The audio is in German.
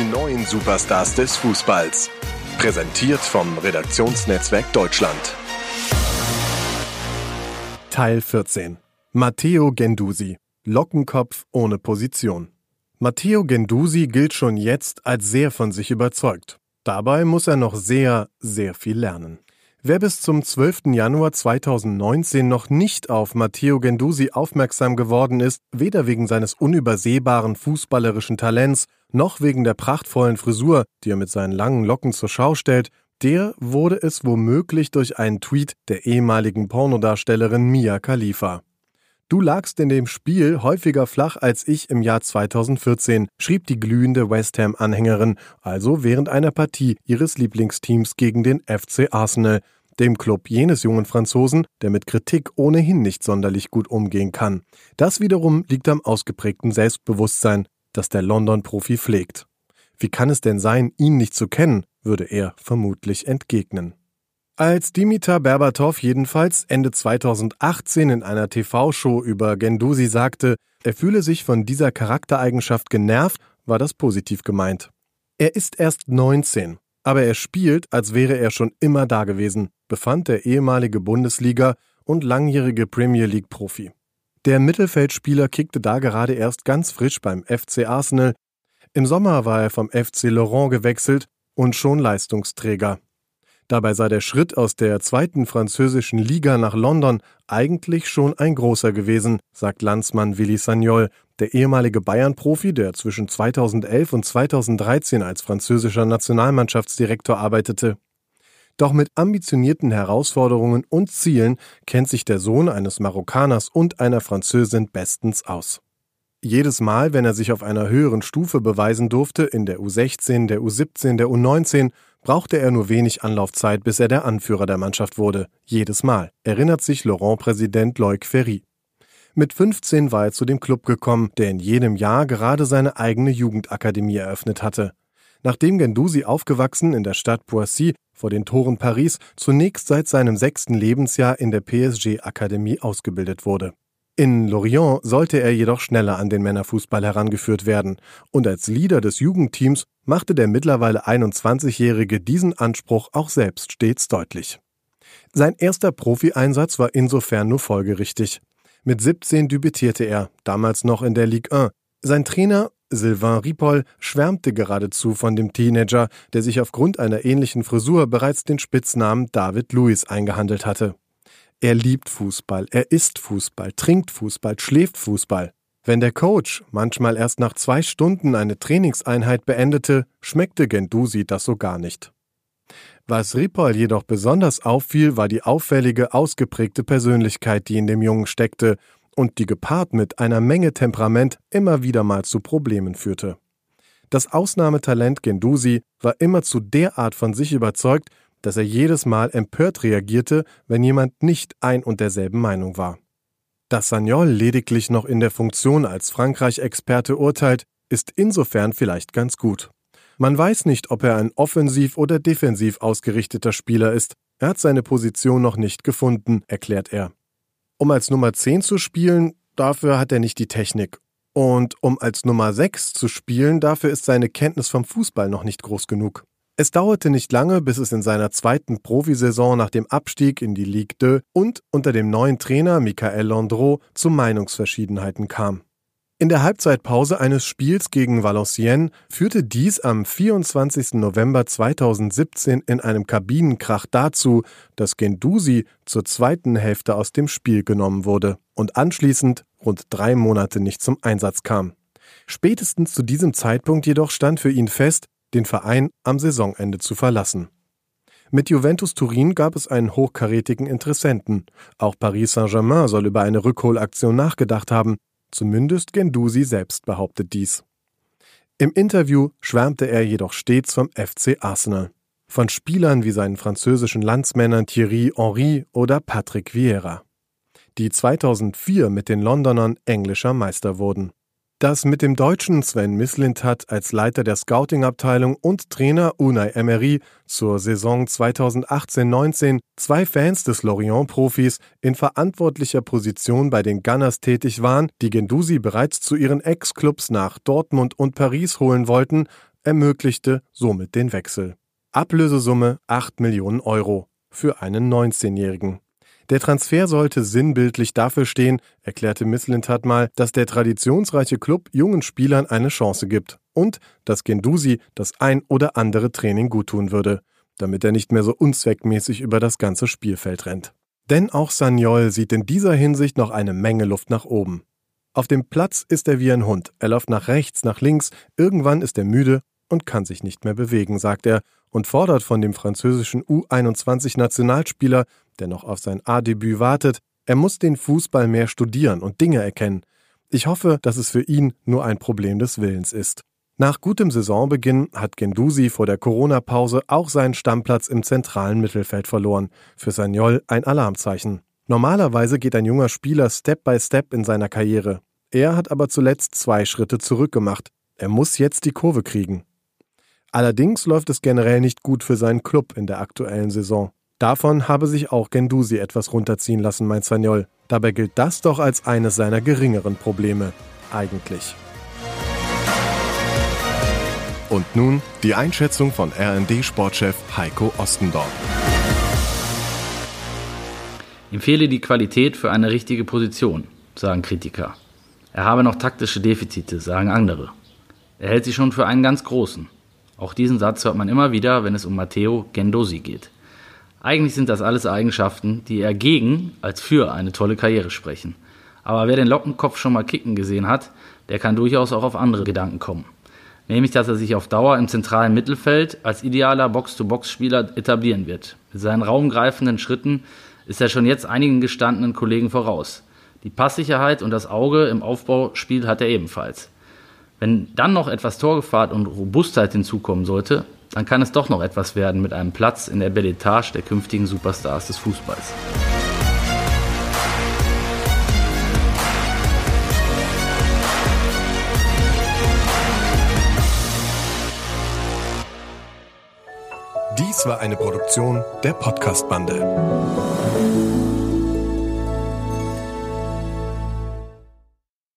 Die neuen Superstars des Fußballs. Präsentiert vom Redaktionsnetzwerk Deutschland. Teil 14. Matteo Gendusi. Lockenkopf ohne Position. Matteo Gendusi gilt schon jetzt als sehr von sich überzeugt. Dabei muss er noch sehr, sehr viel lernen. Wer bis zum 12. Januar 2019 noch nicht auf Matteo Gendusi aufmerksam geworden ist, weder wegen seines unübersehbaren fußballerischen Talents noch wegen der prachtvollen Frisur, die er mit seinen langen Locken zur Schau stellt, der wurde es womöglich durch einen Tweet der ehemaligen Pornodarstellerin Mia Khalifa. Du lagst in dem Spiel häufiger flach als ich im Jahr 2014, schrieb die glühende West Ham-Anhängerin, also während einer Partie ihres Lieblingsteams gegen den FC Arsenal, dem Club jenes jungen Franzosen, der mit Kritik ohnehin nicht sonderlich gut umgehen kann. Das wiederum liegt am ausgeprägten Selbstbewusstsein, das der London-Profi pflegt. Wie kann es denn sein, ihn nicht zu kennen, würde er vermutlich entgegnen. Als Dimitar Berbatov jedenfalls Ende 2018 in einer TV-Show über Gendusi sagte, er fühle sich von dieser Charaktereigenschaft genervt, war das positiv gemeint. Er ist erst 19, aber er spielt, als wäre er schon immer da gewesen, befand der ehemalige Bundesliga und langjährige Premier League-Profi. Der Mittelfeldspieler kickte da gerade erst ganz frisch beim FC Arsenal. Im Sommer war er vom FC Laurent gewechselt und schon Leistungsträger. Dabei sei der Schritt aus der zweiten französischen Liga nach London eigentlich schon ein großer gewesen, sagt Landsmann Willi Sagnol, der ehemalige Bayern-Profi, der zwischen 2011 und 2013 als französischer Nationalmannschaftsdirektor arbeitete. Doch mit ambitionierten Herausforderungen und Zielen kennt sich der Sohn eines Marokkaners und einer Französin bestens aus. Jedes Mal, wenn er sich auf einer höheren Stufe beweisen durfte, in der U16, der U17, der U19, brauchte er nur wenig Anlaufzeit, bis er der Anführer der Mannschaft wurde. Jedes Mal, erinnert sich Laurent-Präsident Loic Ferry. Mit 15 war er zu dem Club gekommen, der in jedem Jahr gerade seine eigene Jugendakademie eröffnet hatte. Nachdem Gendouzi aufgewachsen in der Stadt Poissy vor den Toren Paris zunächst seit seinem sechsten Lebensjahr in der PSG-Akademie ausgebildet wurde. In Lorient sollte er jedoch schneller an den Männerfußball herangeführt werden, und als Leader des Jugendteams machte der mittlerweile 21-Jährige diesen Anspruch auch selbst stets deutlich. Sein erster Profieinsatz war insofern nur folgerichtig. Mit 17 debütierte er, damals noch in der Ligue 1. Sein Trainer Sylvain Ripoll schwärmte geradezu von dem Teenager, der sich aufgrund einer ähnlichen Frisur bereits den Spitznamen David Luiz eingehandelt hatte. Er liebt Fußball, er isst Fußball, trinkt Fußball, schläft Fußball. Wenn der Coach manchmal erst nach zwei Stunden eine Trainingseinheit beendete, schmeckte Gendusi das so gar nicht. Was Ripoll jedoch besonders auffiel, war die auffällige, ausgeprägte Persönlichkeit, die in dem Jungen steckte und die gepaart mit einer Menge Temperament immer wieder mal zu Problemen führte. Das Ausnahmetalent Gendusi war immer zu der Art von sich überzeugt, dass er jedes Mal empört reagierte, wenn jemand nicht ein und derselben Meinung war. Dass Sagnol lediglich noch in der Funktion als Frankreich-Experte urteilt, ist insofern vielleicht ganz gut. Man weiß nicht, ob er ein offensiv oder defensiv ausgerichteter Spieler ist. Er hat seine Position noch nicht gefunden, erklärt er. Um als Nummer 10 zu spielen, dafür hat er nicht die Technik. Und um als Nummer 6 zu spielen, dafür ist seine Kenntnis vom Fußball noch nicht groß genug. Es dauerte nicht lange, bis es in seiner zweiten Profisaison nach dem Abstieg in die Ligue 2 und unter dem neuen Trainer Michael Landreau zu Meinungsverschiedenheiten kam. In der Halbzeitpause eines Spiels gegen Valenciennes führte dies am 24. November 2017 in einem Kabinenkrach dazu, dass Gendusi zur zweiten Hälfte aus dem Spiel genommen wurde und anschließend rund drei Monate nicht zum Einsatz kam. Spätestens zu diesem Zeitpunkt jedoch stand für ihn fest, den Verein am Saisonende zu verlassen. Mit Juventus Turin gab es einen hochkarätigen Interessenten. Auch Paris Saint-Germain soll über eine Rückholaktion nachgedacht haben. Zumindest Gendusi selbst behauptet dies. Im Interview schwärmte er jedoch stets vom FC Arsenal. Von Spielern wie seinen französischen Landsmännern Thierry Henry oder Patrick Vieira, die 2004 mit den Londonern englischer Meister wurden. Dass mit dem Deutschen Sven Mislintat als Leiter der Scouting-Abteilung und Trainer Unai Emery zur Saison 2018-19 zwei Fans des Lorient-Profis in verantwortlicher Position bei den Gunners tätig waren, die Gendusi bereits zu ihren Ex-Clubs nach Dortmund und Paris holen wollten, ermöglichte somit den Wechsel. Ablösesumme 8 Millionen Euro für einen 19-Jährigen. Der Transfer sollte sinnbildlich dafür stehen, erklärte Misslintat mal, dass der traditionsreiche Club jungen Spielern eine Chance gibt und dass Gendusi das ein oder andere Training guttun würde, damit er nicht mehr so unzweckmäßig über das ganze Spielfeld rennt. Denn auch Sagnol sieht in dieser Hinsicht noch eine Menge Luft nach oben. Auf dem Platz ist er wie ein Hund. Er läuft nach rechts, nach links, irgendwann ist er müde und kann sich nicht mehr bewegen, sagt er und fordert von dem französischen U21-Nationalspieler, der noch auf sein A-Debüt wartet, er muss den Fußball mehr studieren und Dinge erkennen. Ich hoffe, dass es für ihn nur ein Problem des Willens ist. Nach gutem Saisonbeginn hat Gendusi vor der Corona-Pause auch seinen Stammplatz im zentralen Mittelfeld verloren. Für Sagnol ein Alarmzeichen. Normalerweise geht ein junger Spieler Step by Step in seiner Karriere. Er hat aber zuletzt zwei Schritte zurückgemacht. Er muss jetzt die Kurve kriegen. Allerdings läuft es generell nicht gut für seinen Club in der aktuellen Saison. Davon habe sich auch Gendusi etwas runterziehen lassen, meint Sagnol. Dabei gilt das doch als eines seiner geringeren Probleme. Eigentlich. Und nun die Einschätzung von RND-Sportchef Heiko Ostendorf. Ihm fehle die Qualität für eine richtige Position, sagen Kritiker. Er habe noch taktische Defizite, sagen andere. Er hält sie schon für einen ganz großen. Auch diesen Satz hört man immer wieder, wenn es um Matteo Gendosi geht. Eigentlich sind das alles Eigenschaften, die eher gegen als für eine tolle Karriere sprechen. Aber wer den Lockenkopf schon mal kicken gesehen hat, der kann durchaus auch auf andere Gedanken kommen. Nämlich, dass er sich auf Dauer im zentralen Mittelfeld als idealer Box-to-Box-Spieler etablieren wird. Mit seinen raumgreifenden Schritten ist er schon jetzt einigen gestandenen Kollegen voraus. Die Passsicherheit und das Auge im Aufbauspiel hat er ebenfalls. Wenn dann noch etwas Torgefahr und Robustheit hinzukommen sollte, dann kann es doch noch etwas werden mit einem Platz in der Belletage der künftigen Superstars des Fußballs. Dies war eine Produktion der Podcast-Bande.